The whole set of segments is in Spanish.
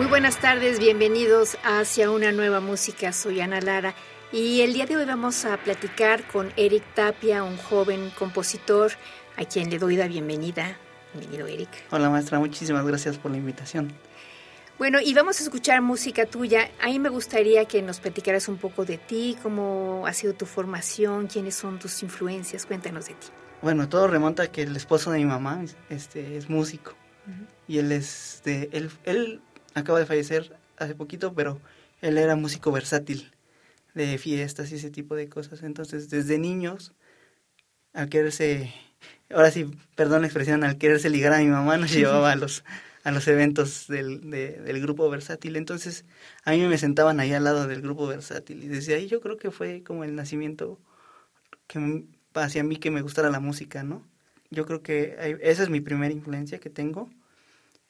Muy buenas tardes, bienvenidos hacia una nueva música. Soy Ana Lara y el día de hoy vamos a platicar con Eric Tapia, un joven compositor a quien le doy la bienvenida. Bienvenido, Eric. Hola, maestra, muchísimas gracias por la invitación. Bueno, y vamos a escuchar música tuya. A mí me gustaría que nos platicaras un poco de ti, cómo ha sido tu formación, quiénes son tus influencias. Cuéntanos de ti. Bueno, todo remonta a que el esposo de mi mamá este, es músico. Y él, es de, él, él acaba de fallecer hace poquito, pero él era músico versátil de fiestas y ese tipo de cosas. Entonces, desde niños, al quererse, ahora sí, perdón la expresión, al quererse ligar a mi mamá, nos llevaba a los, a los eventos del, del grupo versátil. Entonces, a mí me sentaban ahí al lado del grupo versátil. Y desde ahí yo creo que fue como el nacimiento que hacia mí que me gustara la música, ¿no? Yo creo que esa es mi primera influencia que tengo.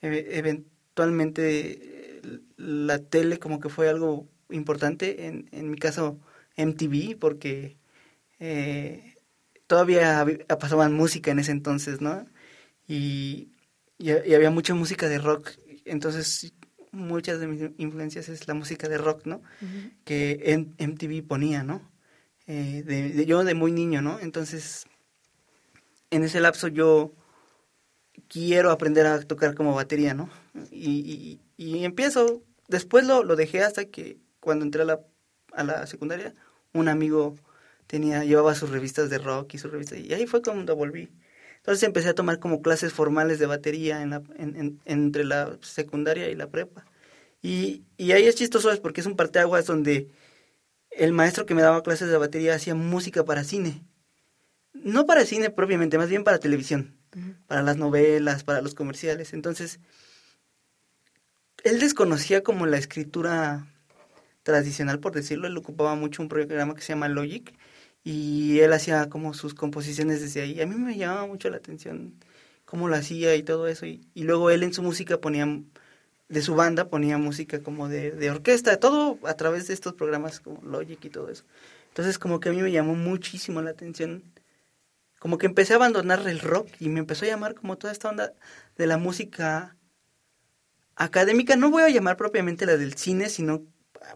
E, actualmente la tele como que fue algo importante, en, en mi caso MTV, porque eh, todavía pasaban música en ese entonces, ¿no? Y, y, había mucha música de rock, entonces muchas de mis influencias es la música de rock, ¿no? Que en, MTV ponía, ¿no? Eh, de, yo de muy niño, ¿no? Entonces, en ese lapso yo quiero aprender a tocar como batería, ¿no? Y, y, empiezo, después lo, lo, dejé hasta que cuando entré a la, a la secundaria, un amigo tenía, llevaba sus revistas de rock y sus revistas, y ahí fue cuando volví. Entonces empecé a tomar como clases formales de batería en la, en, entre la secundaria y la prepa. Y, y ahí es chistoso, porque es un parteaguas donde el maestro que me daba clases de batería hacía música para cine. No para cine propiamente, más bien para televisión para las novelas, para los comerciales. Entonces, él desconocía como la escritura tradicional, por decirlo, él ocupaba mucho un programa que se llama Logic y él hacía como sus composiciones desde ahí. A mí me llamaba mucho la atención cómo lo hacía y todo eso. Y, luego él en su música ponía, de su banda ponía música como de, de orquesta, todo a través de estos programas como Logic y todo eso. Entonces como que a mí me llamó muchísimo la atención como que empecé a abandonar el rock y me empezó a llamar como toda esta onda de la música académica. No voy a llamar propiamente la del cine, sino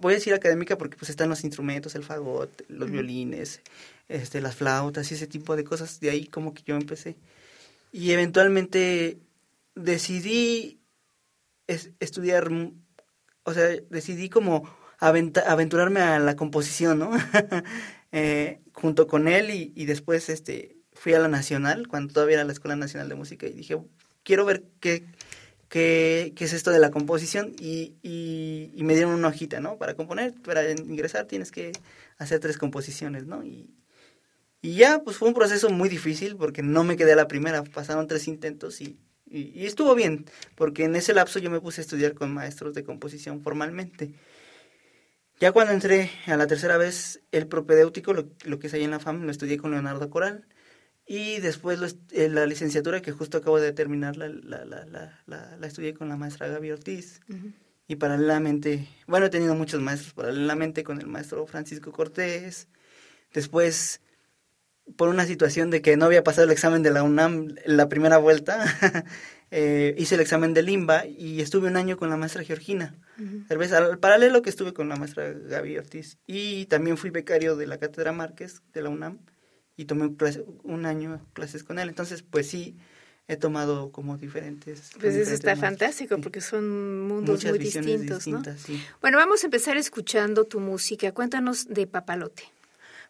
voy a decir académica porque pues están los instrumentos, el fagot, los violines, este, las flautas y ese tipo de cosas. De ahí como que yo empecé. Y eventualmente decidí estudiar, o sea, decidí como aventurarme a la composición, ¿no? eh, junto con él y, y después este fui a la Nacional, cuando todavía era la Escuela Nacional de Música, y dije, quiero ver qué, qué, qué es esto de la composición, y, y, me dieron una hojita, ¿no? Para componer, para ingresar tienes que hacer tres composiciones, ¿no? Y, y ya, pues fue un proceso muy difícil, porque no me quedé a la primera, pasaron tres intentos y, y, estuvo bien, porque en ese lapso yo me puse a estudiar con maestros de composición formalmente. Ya cuando entré a la tercera vez, el propedéutico, lo, lo que es ahí en la FAM, lo estudié con Leonardo Coral. Y después eh, la licenciatura que justo acabo de terminar, la, la, la, la, estudié con la maestra Gaby Ortiz. Y paralelamente, bueno, he tenido muchos maestros, paralelamente con el maestro Francisco Cortés. Después, por una situación de que no había pasado el examen de la UNAM la primera vuelta, eh, hice el examen de Limba y estuve un año con la maestra Georgina. Tal vez al paralelo que estuve con la maestra Gaby Ortiz. Y también fui becario de la Cátedra Márquez de la UNAM y tomé un año clases con él. Entonces, pues sí, he tomado como diferentes. Pues eso está fantástico porque son mundos muy distintos, ¿no? Bueno, vamos a empezar escuchando tu música. Cuéntanos de Papalote.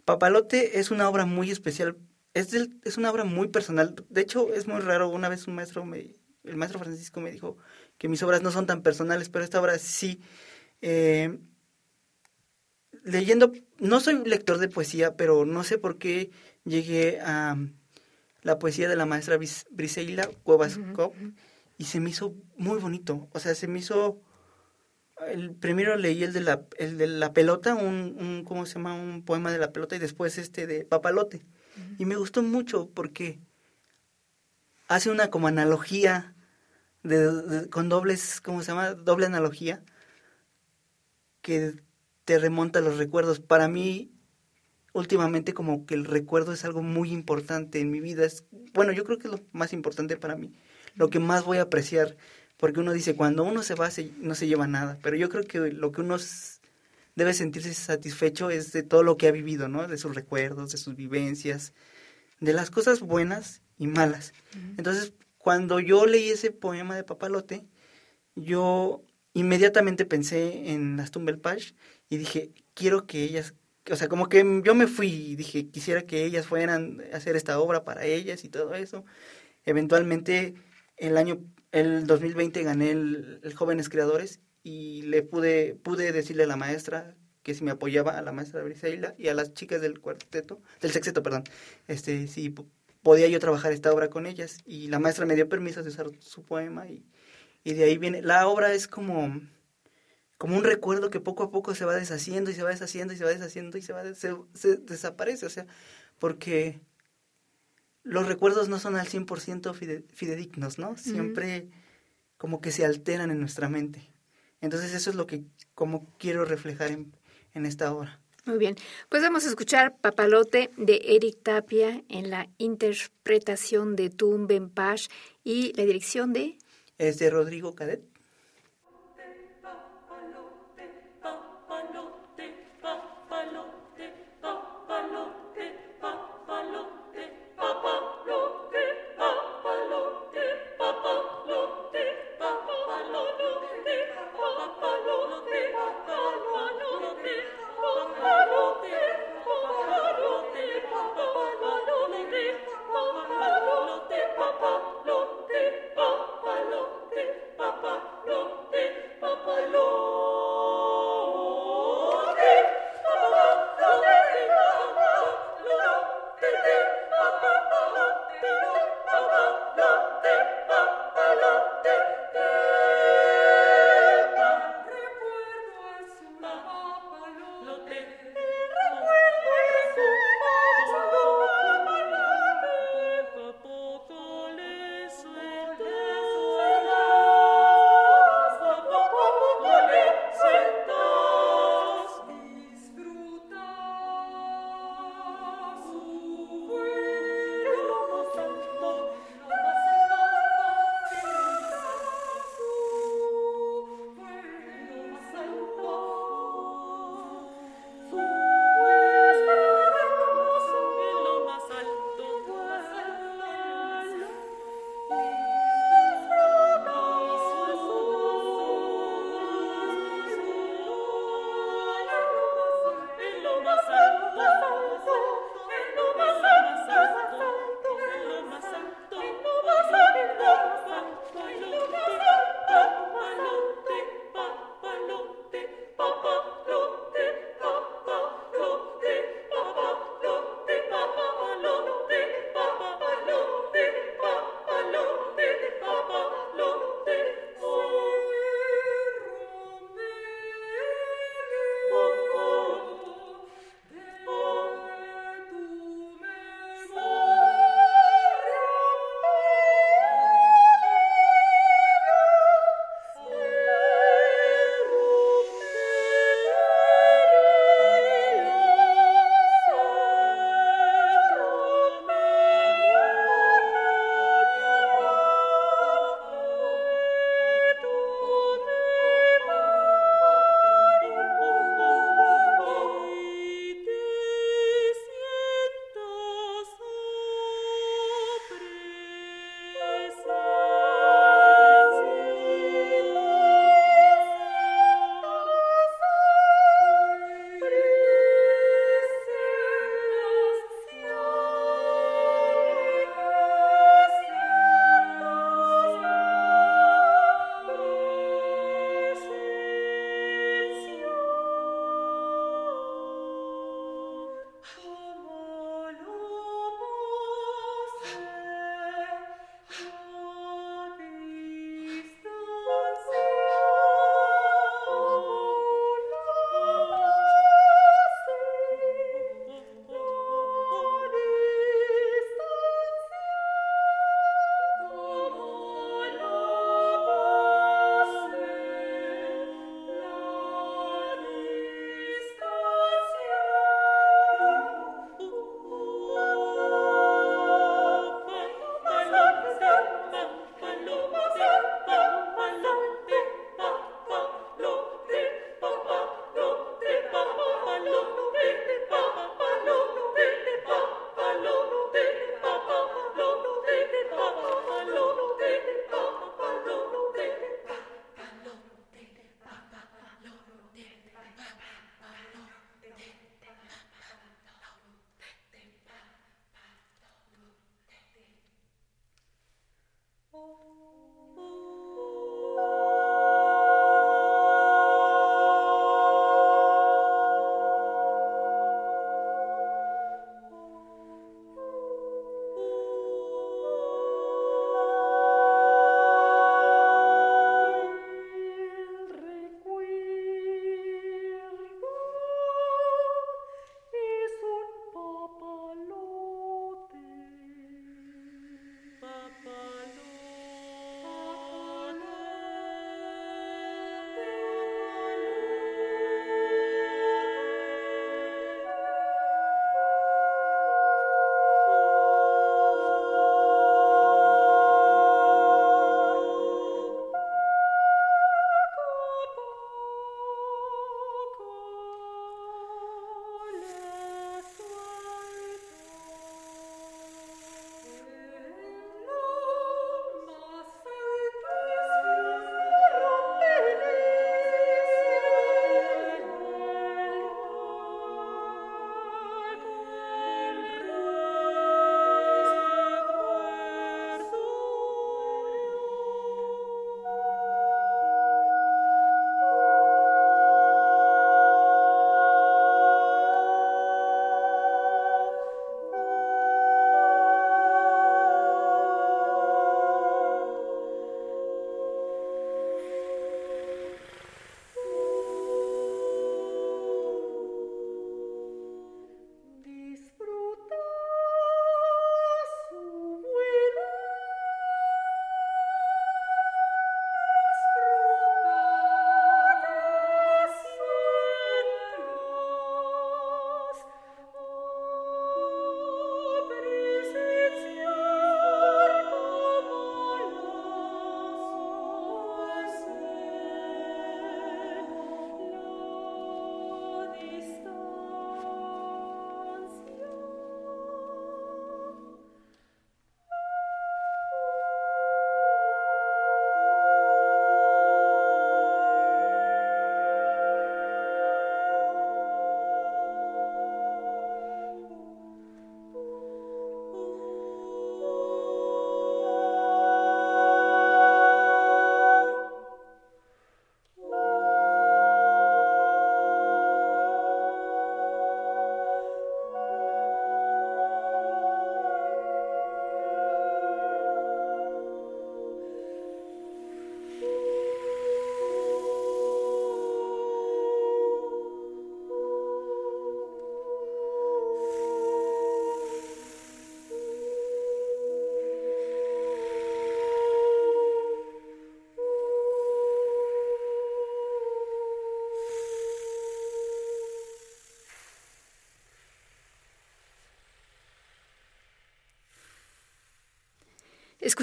Papalote es una obra muy especial. Es, es una obra muy personal. De hecho, es muy raro. Una vez un maestro, me, el maestro Francisco me dijo que mis obras no son tan personales, pero esta obra sí. Eh, leyendo, no soy lector de poesía, pero no sé por qué llegué a la poesía de la maestra Briseila Cuevas y se me hizo muy bonito. O sea, se me hizo... El primero leí el de la, el de la pelota, un, un, ¿cómo se llama? Un poema de la pelota y después este de Papalote. Y me gustó mucho porque hace una como analogía de, con dobles, ¿cómo se llama? Doble analogía que te remonta a los recuerdos. Para mí, últimamente como que el recuerdo es algo muy importante en mi vida. Es, bueno, yo creo que es lo más importante para mí, lo que más voy a apreciar, porque uno dice, cuando uno se va no se lleva nada, pero yo creo que lo que uno debe sentirse satisfecho es de todo lo que ha vivido, ¿no? De sus recuerdos, de sus vivencias, de las cosas buenas y malas. Entonces, cuando yo leí ese poema de Papalote, yo inmediatamente pensé en las Page y dije, quiero que ellas o sea, como que yo me fui y dije, quisiera que ellas fueran a hacer esta obra para ellas y todo eso. Eventualmente, el año, el 2020 gané el, Jóvenes Creadores y le pude, pude decirle a la maestra que si me apoyaba a la maestra Briseila y a las chicas del cuarteto, del sexteto, perdón, este, si podía yo trabajar esta obra con ellas. Y la maestra me dio permiso de usar su poema y, y de ahí viene, la obra es como como un recuerdo que poco a poco se va deshaciendo y se va deshaciendo y se va deshaciendo y se va se, desaparece, o sea, porque los recuerdos no son al 100% fidedignos, ¿no? Siempre como que se alteran en nuestra mente. Entonces eso es lo que como quiero reflejar en, en esta obra. Muy bien, pues vamos a escuchar Papalote de Eric Tapia en la interpretación de Tumben Pash y la dirección de... Es de Rodrigo Cadet.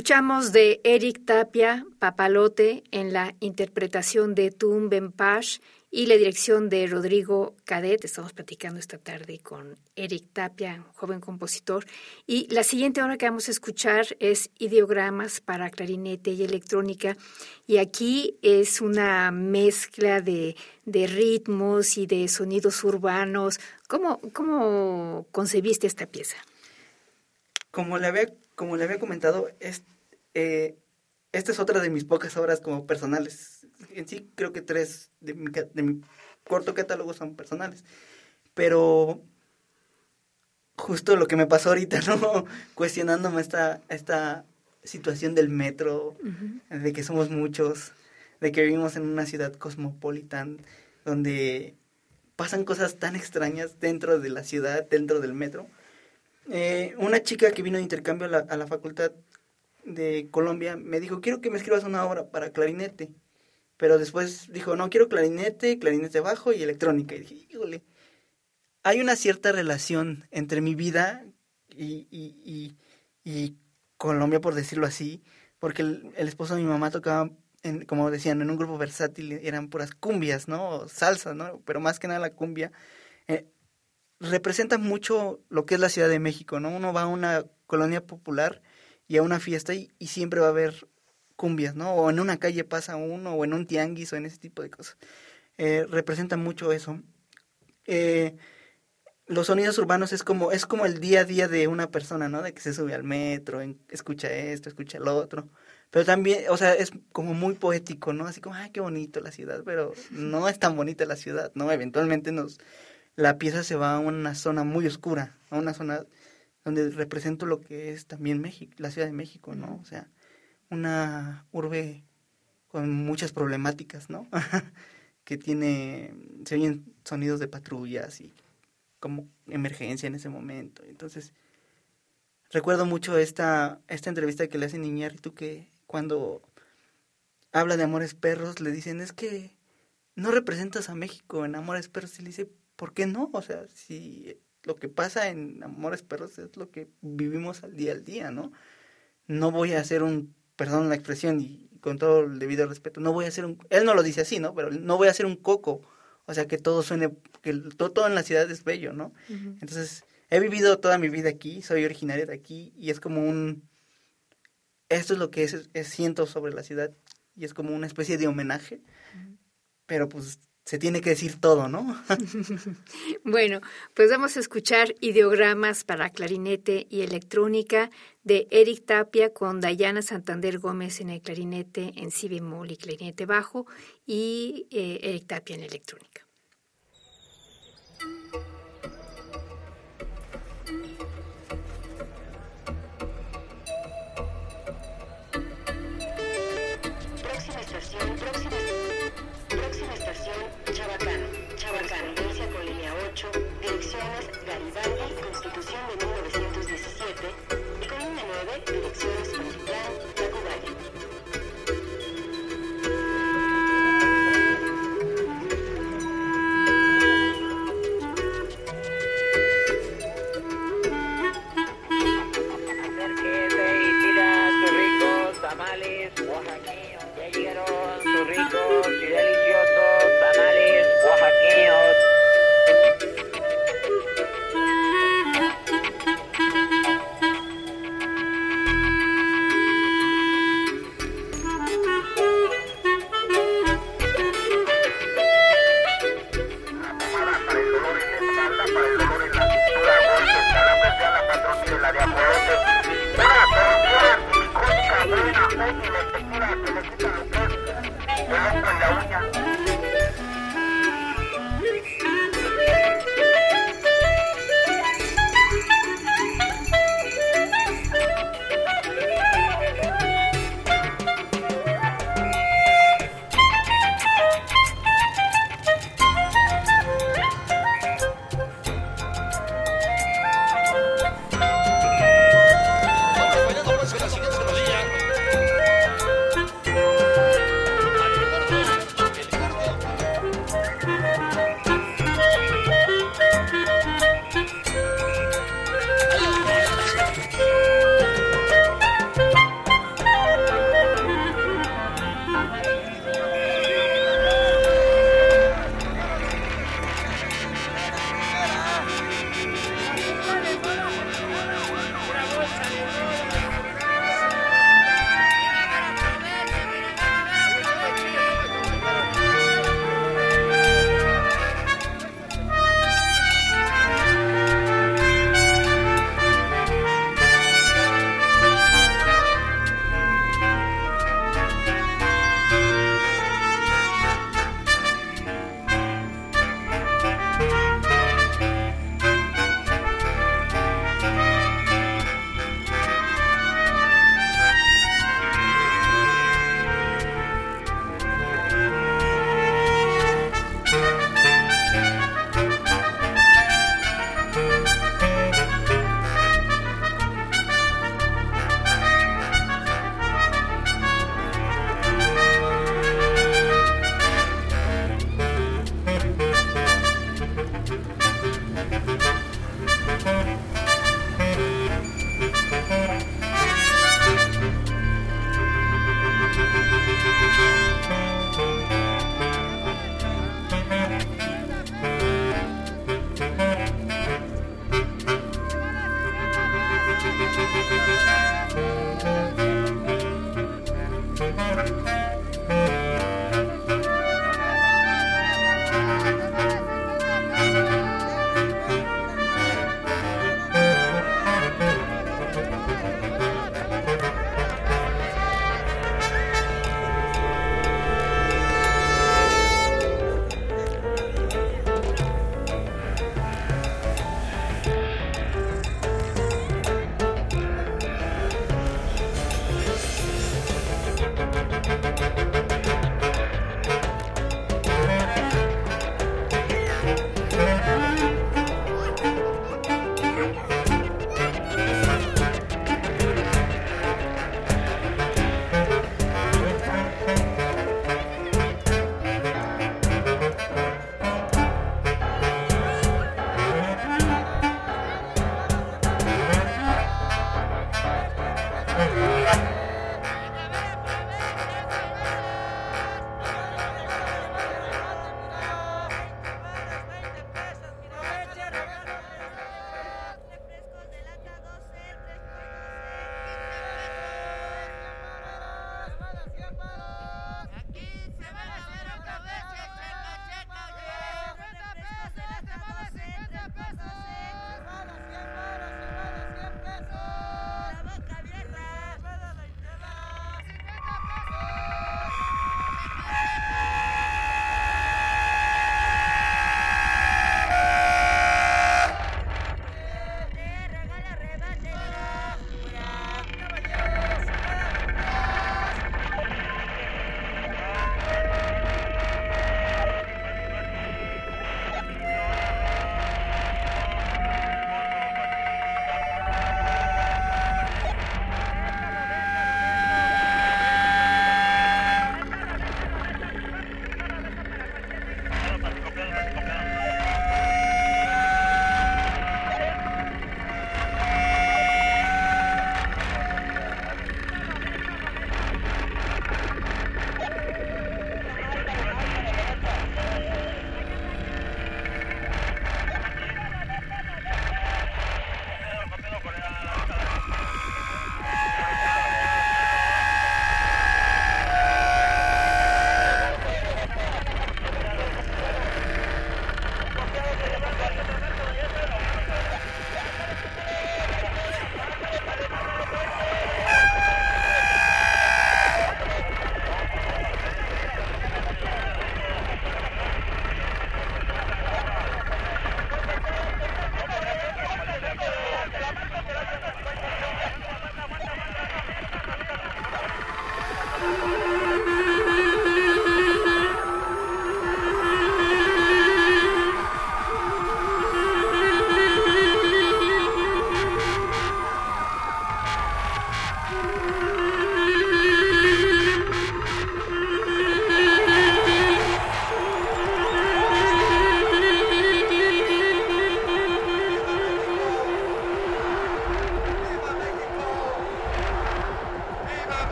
Escuchamos de Eric Tapia, Papalote, en la interpretación de Tum Benpash y la dirección de Rodrigo Cadet. Estamos platicando esta tarde con Eric Tapia, joven compositor. Y la siguiente hora que vamos a escuchar es Ideogramas para clarinete y electrónica. Y aquí es una mezcla de, de ritmos y de sonidos urbanos. ¿Cómo, ¿Cómo concebiste esta pieza? Como le había como le había comentado, es, eh, esta es otra de mis pocas obras como personales. En sí creo que tres de mi, de mi corto catálogo son personales. Pero justo lo que me pasó ahorita, ¿no? Cuestionándome esta, esta situación del metro, de que somos muchos, de que vivimos en una ciudad cosmopolitan, donde pasan cosas tan extrañas dentro de la ciudad, dentro del metro, eh, una chica que vino de intercambio a la, facultad de Colombia me dijo, quiero que me escribas una obra para clarinete. Pero después dijo, no, quiero clarinete, clarinete bajo y electrónica. Y dije, híjole, hay una cierta relación entre mi vida y, y, y, Colombia, por decirlo así, porque el, esposo de mi mamá tocaba, en, como decían, en un grupo versátil, eran puras cumbias, ¿no? Salsa, ¿no? Pero más que nada la cumbia. Eh, representa mucho lo que es la Ciudad de México, ¿no? Uno va a una colonia popular y a una fiesta y, siempre va a haber cumbias, ¿no? O en una calle pasa uno, o en un tianguis, o en ese tipo de cosas. Eh, representa mucho eso. Eh, los sonidos urbanos es como, es como el día a día de una persona, ¿no? De que se sube al metro, escucha esto, escucha lo otro. Pero también, o sea, es como muy poético, ¿no? Así como, ay, qué bonito la ciudad, pero no es tan bonita la ciudad, ¿no? Eventualmente nos, la pieza se va a una zona muy oscura, a una zona donde represento lo que es también México, la Ciudad de México, ¿no? O sea, una urbe con muchas problemáticas, ¿no? que tiene, se oyen sonidos de patrullas y como emergencia en ese momento. Entonces, recuerdo mucho esta, esta entrevista que le hace tú que cuando habla de Amores Perros le dicen, es que no representas a México en Amores Perros. Y le dice, ¿por qué no? O sea, si lo que pasa en Amores Perros es lo que vivimos al día al día, ¿no? No voy a hacer un, perdón la expresión y con todo el debido respeto, no voy a hacer un, él no lo dice así, ¿no? Pero no voy a hacer un coco, o sea, que todo suene, que todo, todo en la ciudad es bello, ¿no? Entonces, he vivido toda mi vida aquí, soy originaria de aquí y es como un, esto es lo que es, siento sobre la ciudad y es como una especie de homenaje, pero pues se tiene que decir todo, ¿no? bueno, pues vamos a escuchar ideogramas para clarinete y electrónica de Eric Tapia con Dayana Santander Gómez en el clarinete en si bemol y clarinete bajo y eh, Eric Tapia en electrónica. Garibaldi, Constitución de 1917, y con línea 9, direcciones Mariplán,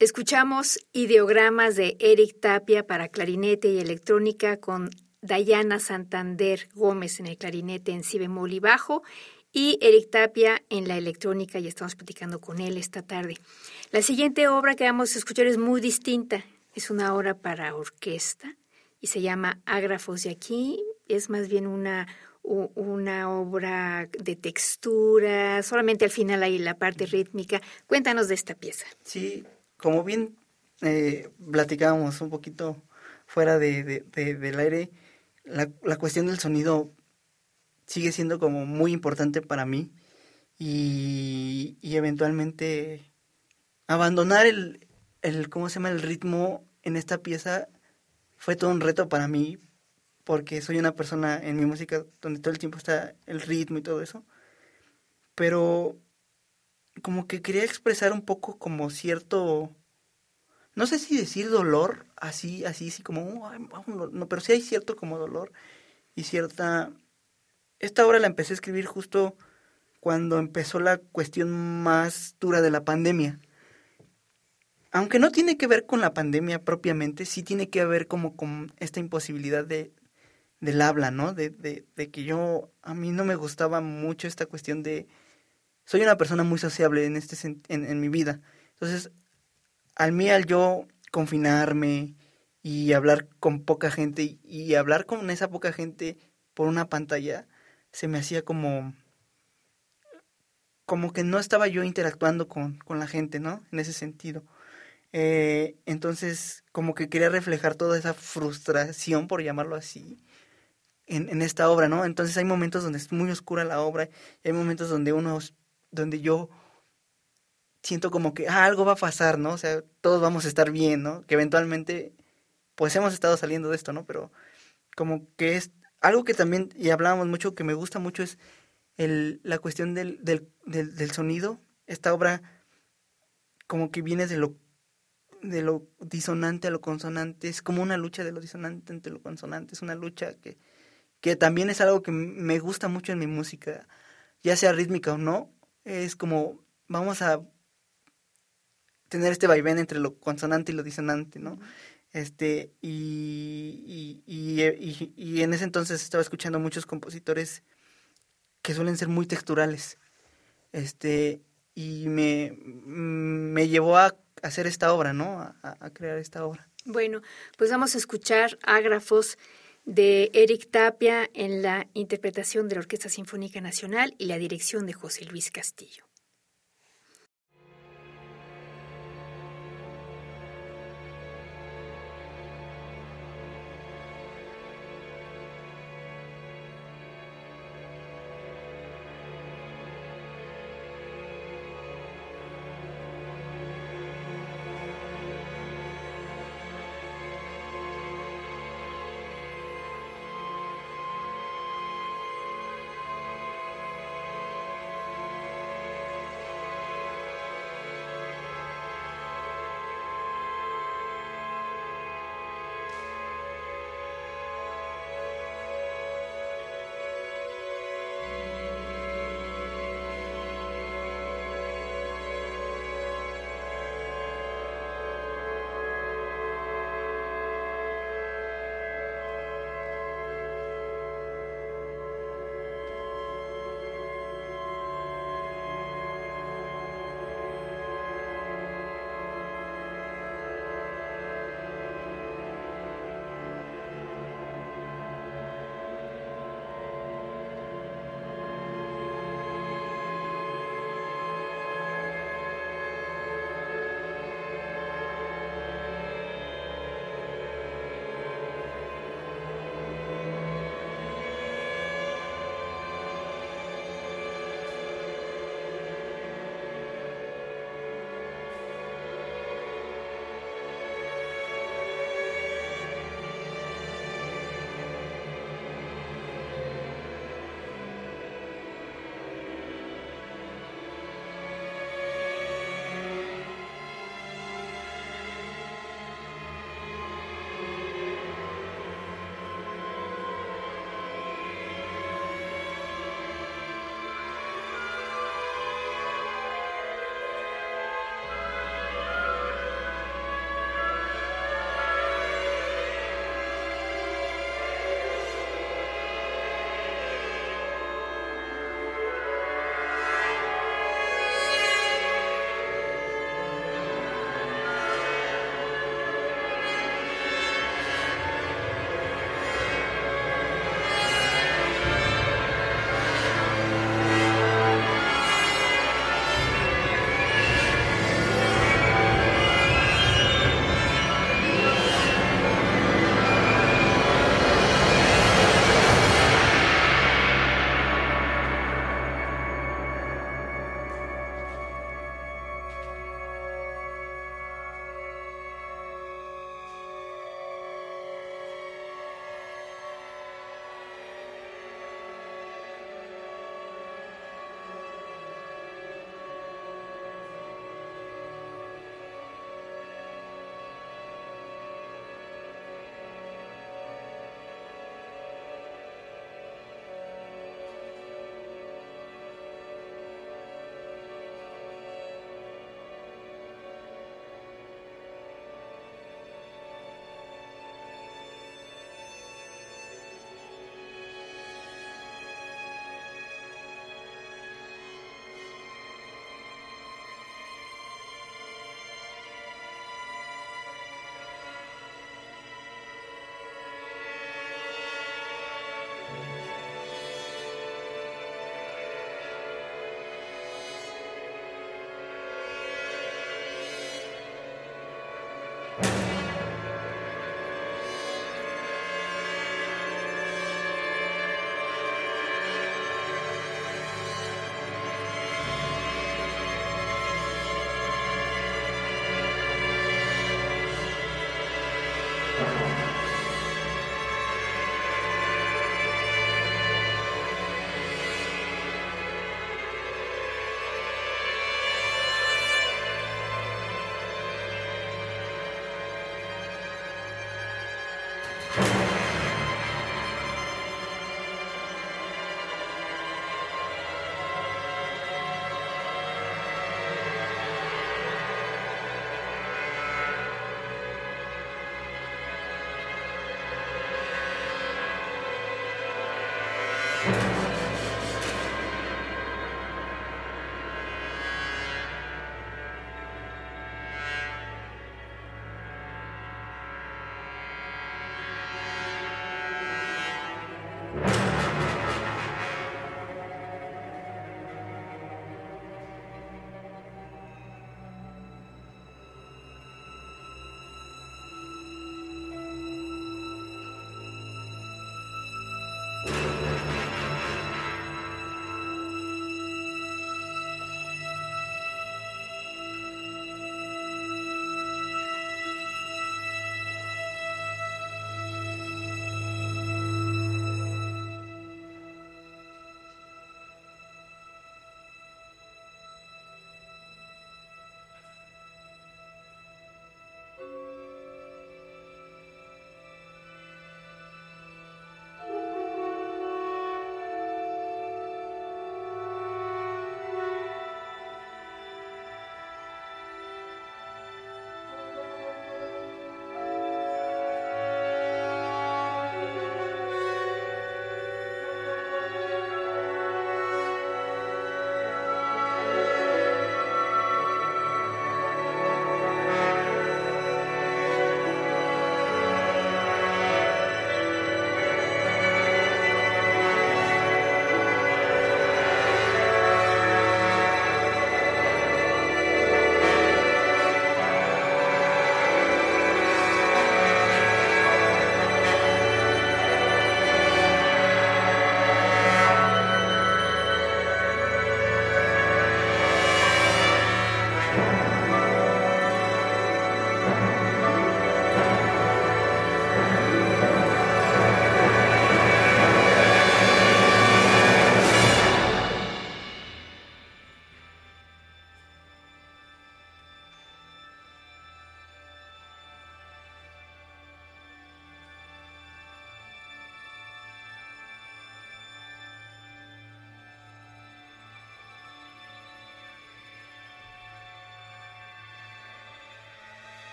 Escuchamos ideogramas de Eric Tapia para clarinete y electrónica con Dayana Santander Gómez en el clarinete en si bemol y bajo y Eric Tapia en la electrónica y estamos platicando con él esta tarde. La siguiente obra que vamos a escuchar es muy distinta. Es una obra para orquesta y se llama Ágrafos de aquí. Es más bien una, una obra de textura, solamente al final hay la parte rítmica. Cuéntanos de esta pieza. Sí, como bien eh, platicábamos un poquito fuera de, del aire, la, la, cuestión del sonido sigue siendo como muy importante para mí y, y eventualmente abandonar el, el, ¿cómo se llama? El ritmo en esta pieza fue todo un reto para mí porque soy una persona en mi música donde todo el tiempo está el ritmo y todo eso. Pero como que quería expresar un poco como cierto, no sé si decir dolor, así, así, sí, como, no, pero sí hay cierto como dolor y cierta... Esta obra la empecé a escribir justo cuando empezó la cuestión más dura de la pandemia. Aunque no tiene que ver con la pandemia propiamente, sí tiene que ver como con esta imposibilidad de, del habla, ¿no? De, de, de que yo, a mí no me gustaba mucho esta cuestión de soy una persona muy sociable en, este, en, mi vida. Entonces, al mí, al yo confinarme y hablar con poca gente y, hablar con esa poca gente por una pantalla, se me hacía como como que no estaba yo interactuando con, con la gente, ¿no? En ese sentido. Eh, entonces, como que quería reflejar toda esa frustración, por llamarlo así, en, en, esta obra, ¿no? Entonces hay momentos donde es muy oscura la obra, y hay momentos donde uno donde yo siento como que ah, algo va a pasar, ¿no? O sea, todos vamos a estar bien, ¿no? Que eventualmente, pues hemos estado saliendo de esto, ¿no? Pero como que es algo que también, y hablábamos mucho, que me gusta mucho es el, la cuestión del, del, del, del sonido. Esta obra como que viene de lo de lo disonante a lo consonante, es como una lucha de lo disonante ante lo consonante, es una lucha que, que también es algo que me gusta mucho en mi música, ya sea rítmica o no, es como vamos a tener este vaivén entre lo consonante y lo disonante, ¿no? Este, y, y, y, y, en ese entonces estaba escuchando muchos compositores que suelen ser muy texturales. Este, y me, me llevó a hacer esta obra, ¿no? A, a crear esta obra. Bueno, pues vamos a escuchar ágrafos de Eric Tapia en la interpretación de la Orquesta Sinfónica Nacional y la dirección de José Luis Castillo.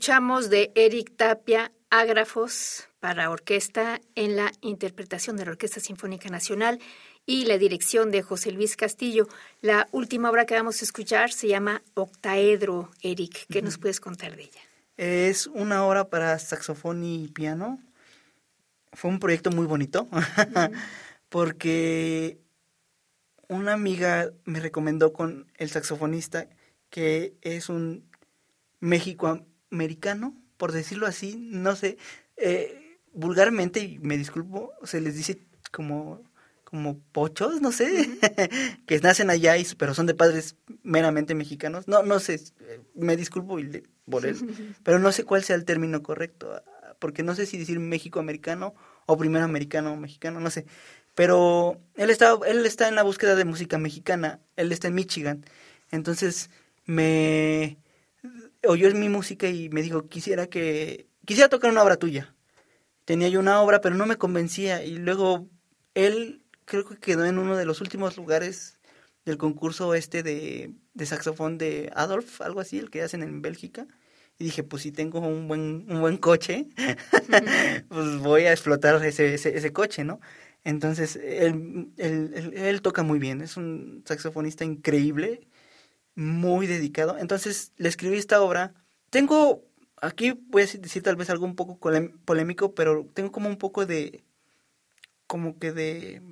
Escuchamos de Eric Tapia, Ágrafos para orquesta en la interpretación de la Orquesta Sinfónica Nacional y la dirección de José Luis Castillo. La última obra que vamos a escuchar se llama Octaedro, Eric. ¿Qué nos puedes contar de ella? Es una obra para saxofón y piano. Fue un proyecto muy bonito porque una amiga me recomendó con el saxofonista que es un México americano, por decirlo así, no sé, eh, vulgarmente, y me disculpo, se les dice como como pochos, no sé, que nacen allá, y, pero son de padres meramente mexicanos. No, no sé, me disculpo por él, pero no sé cuál sea el término correcto, porque no sé si decir México americano o primero americano o mexicano, no sé. Pero él está, él está en la búsqueda de música mexicana, él está en Michigan, entonces me oyó mi música y me dijo, quisiera que, quisiera tocar una obra tuya. Tenía yo una obra, pero no me convencía. Y luego él creo que quedó en uno de los últimos lugares del concurso este de, de saxofón de Adolf, algo así, el que hacen en Bélgica. Y dije, pues si tengo un buen, un buen coche, pues voy a explotar ese, ese, coche, ¿no? Entonces, él, él, él, toca muy bien, es un saxofonista increíble, muy dedicado. Entonces, le escribí esta obra. Tengo, aquí voy a decir tal vez algo un poco polémico, pero tengo como un poco de, como que de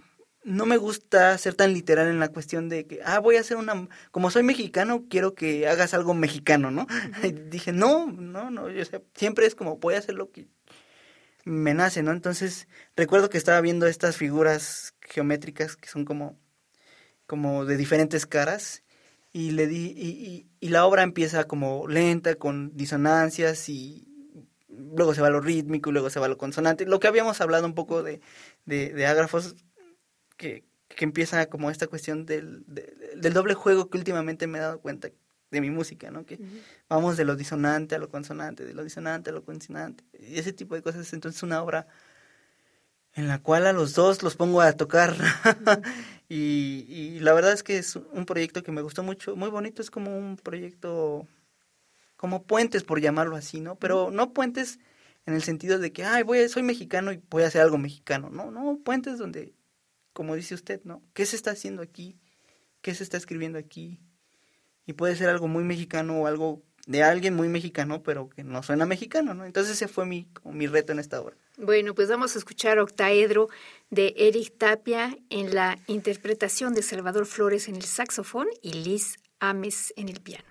no me gusta ser tan literal en la cuestión de que, ah, voy a hacer una, como soy mexicano, quiero que hagas algo mexicano, ¿no? Y dije, no, no, no, yo, siempre es como, voy a hacer lo que me nace, ¿no? Entonces, recuerdo que estaba viendo estas figuras geométricas que son como, como de diferentes caras, y le di, y, y, la obra empieza como lenta, con disonancias, y luego se va lo rítmico, y luego se va lo consonante, lo que habíamos hablado un poco de, de, de ágrafos, que, que empieza como esta cuestión del, del doble juego que últimamente me he dado cuenta de mi música, ¿no? Que vamos de lo disonante a lo consonante, de lo disonante a lo consonante, y ese tipo de cosas. Entonces una obra en la cual a los dos los pongo a tocar. y, y, la verdad es que es un proyecto que me gustó mucho, muy bonito, es como un proyecto, como puentes por llamarlo así, ¿no? Pero no puentes en el sentido de que, ay, voy, soy mexicano y voy a hacer algo mexicano, no, no, puentes donde como dice usted, ¿no? ¿Qué se está haciendo aquí? ¿Qué se está escribiendo aquí? Y puede ser algo muy mexicano o algo de alguien muy mexicano, pero que no suena mexicano, ¿no? Entonces ese fue mi, mi reto en esta obra. Bueno, pues vamos a escuchar Octaedro de Eric Tapia en la interpretación de Salvador Flores en el saxofón y Liz Ames en el piano.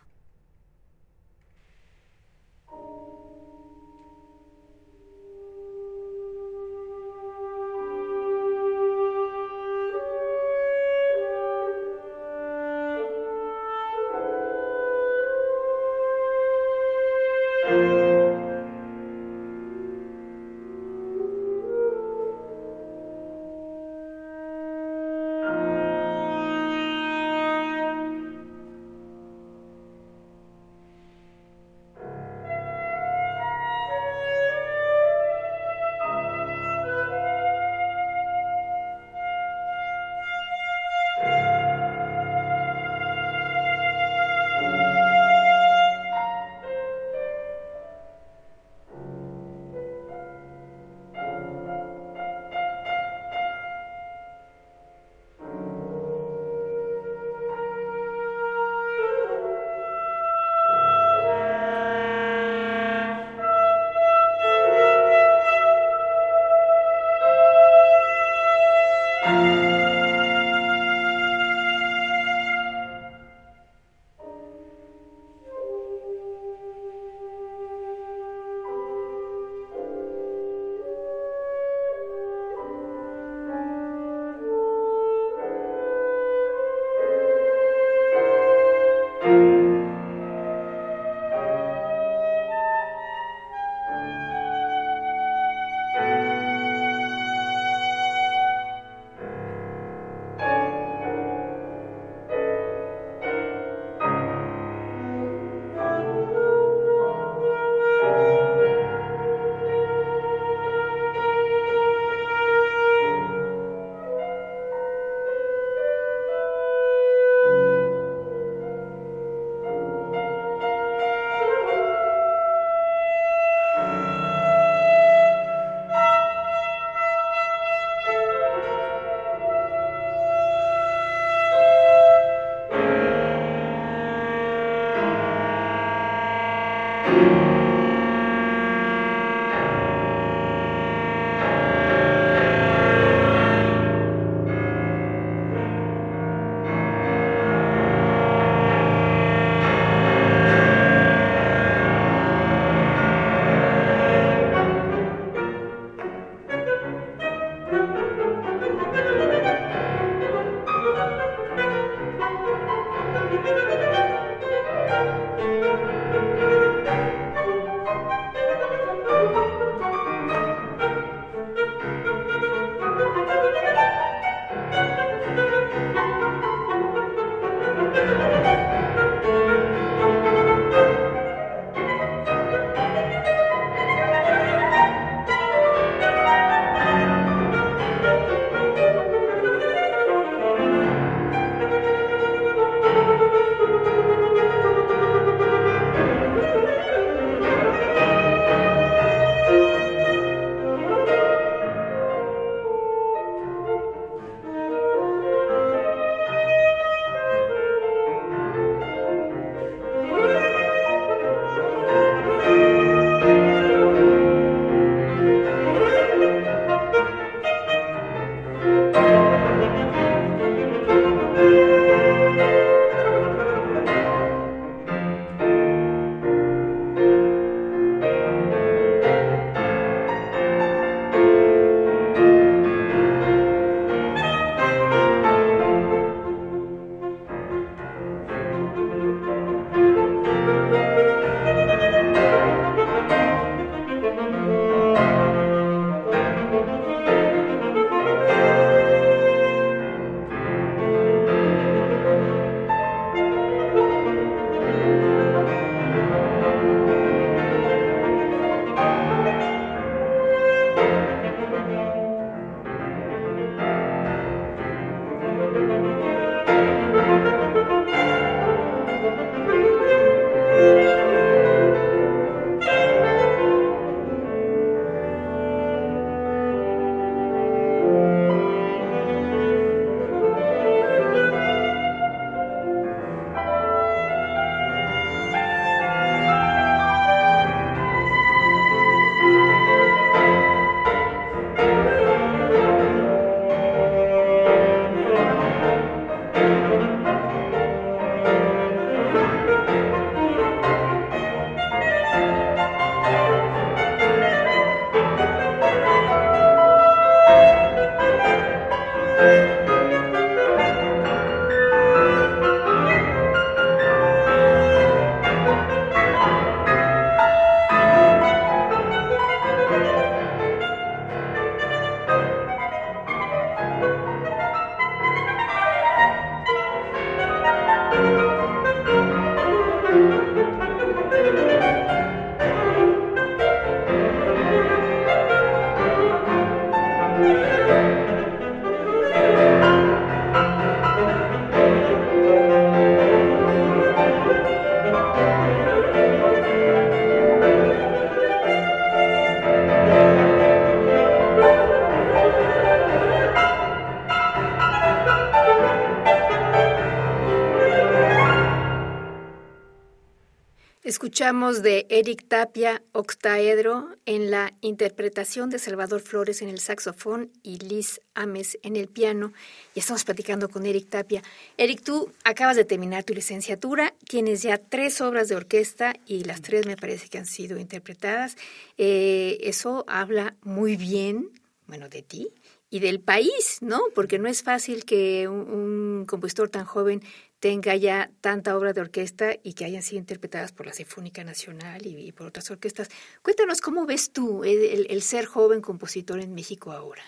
Escuchamos de Eric Tapia, octaedro, en la interpretación de Salvador Flores en el saxofón y Liz Ames en el piano. Y estamos platicando con Eric Tapia. Eric, tú acabas de terminar tu licenciatura, tienes ya tres obras de orquesta y las tres me parece que han sido interpretadas. Eh, eso habla muy bien, bueno, de ti y del país, ¿no? Porque no es fácil que un compositor tan joven tenga ya tanta obra de orquesta y que hayan sido interpretadas por la Sinfónica Nacional y, por otras orquestas. Cuéntanos, ¿cómo ves tú el, ser joven compositor en México ahora?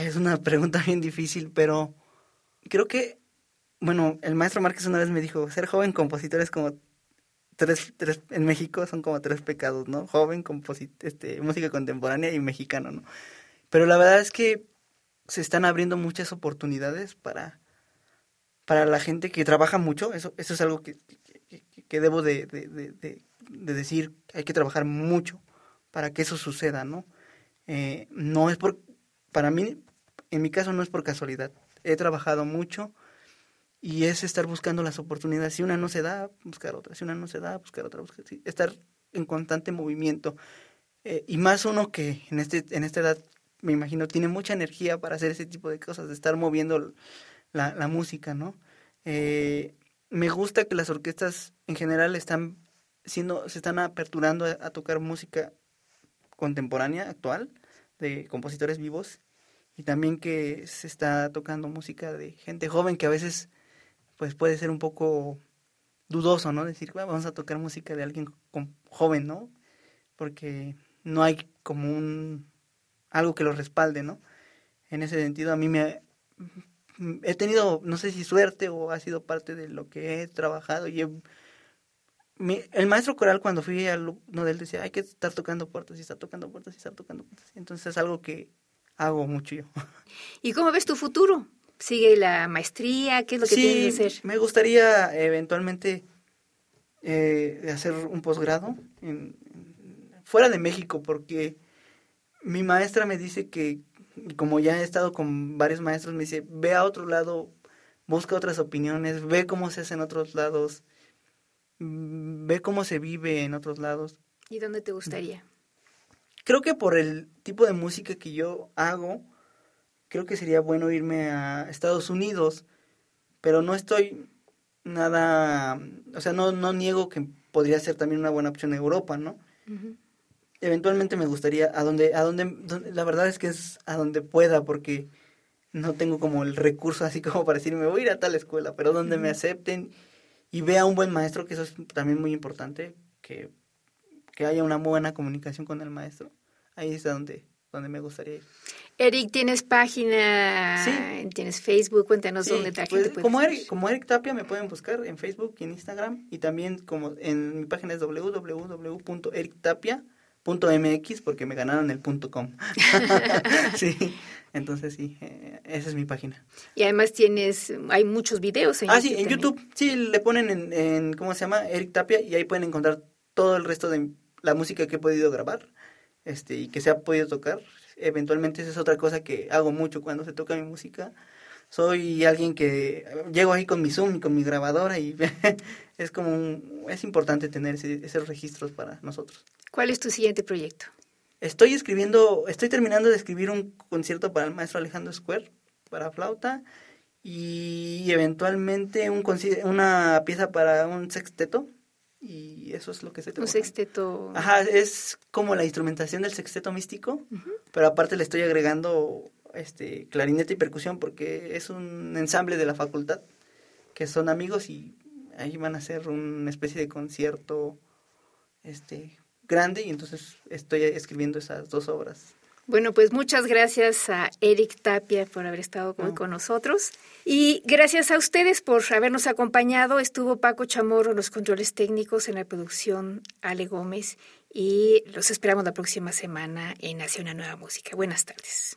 es una pregunta bien difícil, pero creo que, bueno, el maestro Márquez una vez me dijo, ser joven compositor es como tres, tres en México son como tres pecados, ¿no? Joven, este, música contemporánea y mexicano, ¿no? Pero la verdad es que se están abriendo muchas oportunidades para para la gente que trabaja mucho, eso, eso es algo que, que, debo de, de, de, de, decir, hay que trabajar mucho para que eso suceda, ¿no? Eh, no es por, para mí, en mi caso no es por casualidad, he trabajado mucho y es estar buscando las oportunidades, si una no se da, buscar otra, si una no se da, buscar otra, buscar, estar en constante movimiento. Eh, y más uno que en, este, en esta edad, me imagino, tiene mucha energía para hacer ese tipo de cosas, de estar moviendo la, música, ¿no? Eh, me gusta que las orquestas en general están siendo, se están aperturando a, tocar música contemporánea, actual, de compositores vivos, y también que se está tocando música de gente joven que a veces pues puede ser un poco dudoso, ¿no? Decir, vamos a tocar música de alguien joven, ¿no? Porque no hay como un algo que lo respalde, ¿no? En ese sentido a mí me he tenido, no sé si suerte o ha sido parte de lo que he trabajado. Y el maestro coral cuando fui alumno de él decía, hay que estar tocando puertas y estar tocando puertas y estar tocando puertas. Entonces es algo que hago mucho yo. ¿Y cómo ves tu futuro? ¿Sigue la maestría? ¿Qué es lo que tienes que hacer? Me gustaría eventualmente eh, hacer un posgrado fuera de México porque mi maestra me dice que como ya he estado con varios maestros, me dice, ve a otro lado, busca otras opiniones, ve cómo se hace en otros lados, ve cómo se vive en otros lados. ¿Y dónde te gustaría? Creo que por el tipo de música que yo hago, creo que sería bueno irme a Estados Unidos, pero no estoy nada, o sea, no, no niego que podría ser también una buena opción Europa, ¿no? Eventualmente me gustaría a donde, a donde, la verdad es que es a donde pueda porque no tengo como el recurso así como para decir me voy a ir a tal escuela, pero donde me acepten y vea un buen maestro, que eso es también muy importante, que, que haya una buena comunicación con el maestro. Ahí es a donde, donde me gustaría ir. Eric, ¿tienes página? Sí. ¿Tienes Facebook? Cuéntanos dónde te pues, como Eric, como Eric Tapia me pueden buscar en Facebook y en Instagram y también como en mi página es www.erictapia.com punto .mx porque me ganaron el punto .com. sí, entonces sí, eh, esa es mi página. Y además tienes, hay muchos videos en ah, sí, en YouTube, sí, le ponen en, en, ¿cómo se llama? Eric Tapia y ahí pueden encontrar todo el resto de la música que he podido grabar este y que se ha podido tocar. Eventualmente esa es otra cosa que hago mucho cuando se toca mi música. Soy alguien que llego ahí con mi Zoom y con mi grabadora y es como es importante tener esos registros para nosotros. ¿Cuál es tu siguiente proyecto? Estoy escribiendo, estoy terminando de escribir un concierto para el maestro Alejandro Square, para flauta, y eventualmente un, una pieza para un sexteto, y eso es lo que se Un sexteto. Ajá, es como la instrumentación del sexteto místico, pero aparte le estoy agregando este clarinete y percusión porque es un ensamble de la facultad que son amigos y ahí van a hacer una especie de concierto este grande y entonces estoy escribiendo esas dos obras. Bueno, pues muchas gracias a Eric Tapia por haber estado hoy con nosotros y gracias a ustedes por habernos acompañado. Estuvo Paco Chamorro en los controles técnicos en la producción Ale Gómez y los esperamos la próxima semana en Hacia una nueva música. Buenas tardes.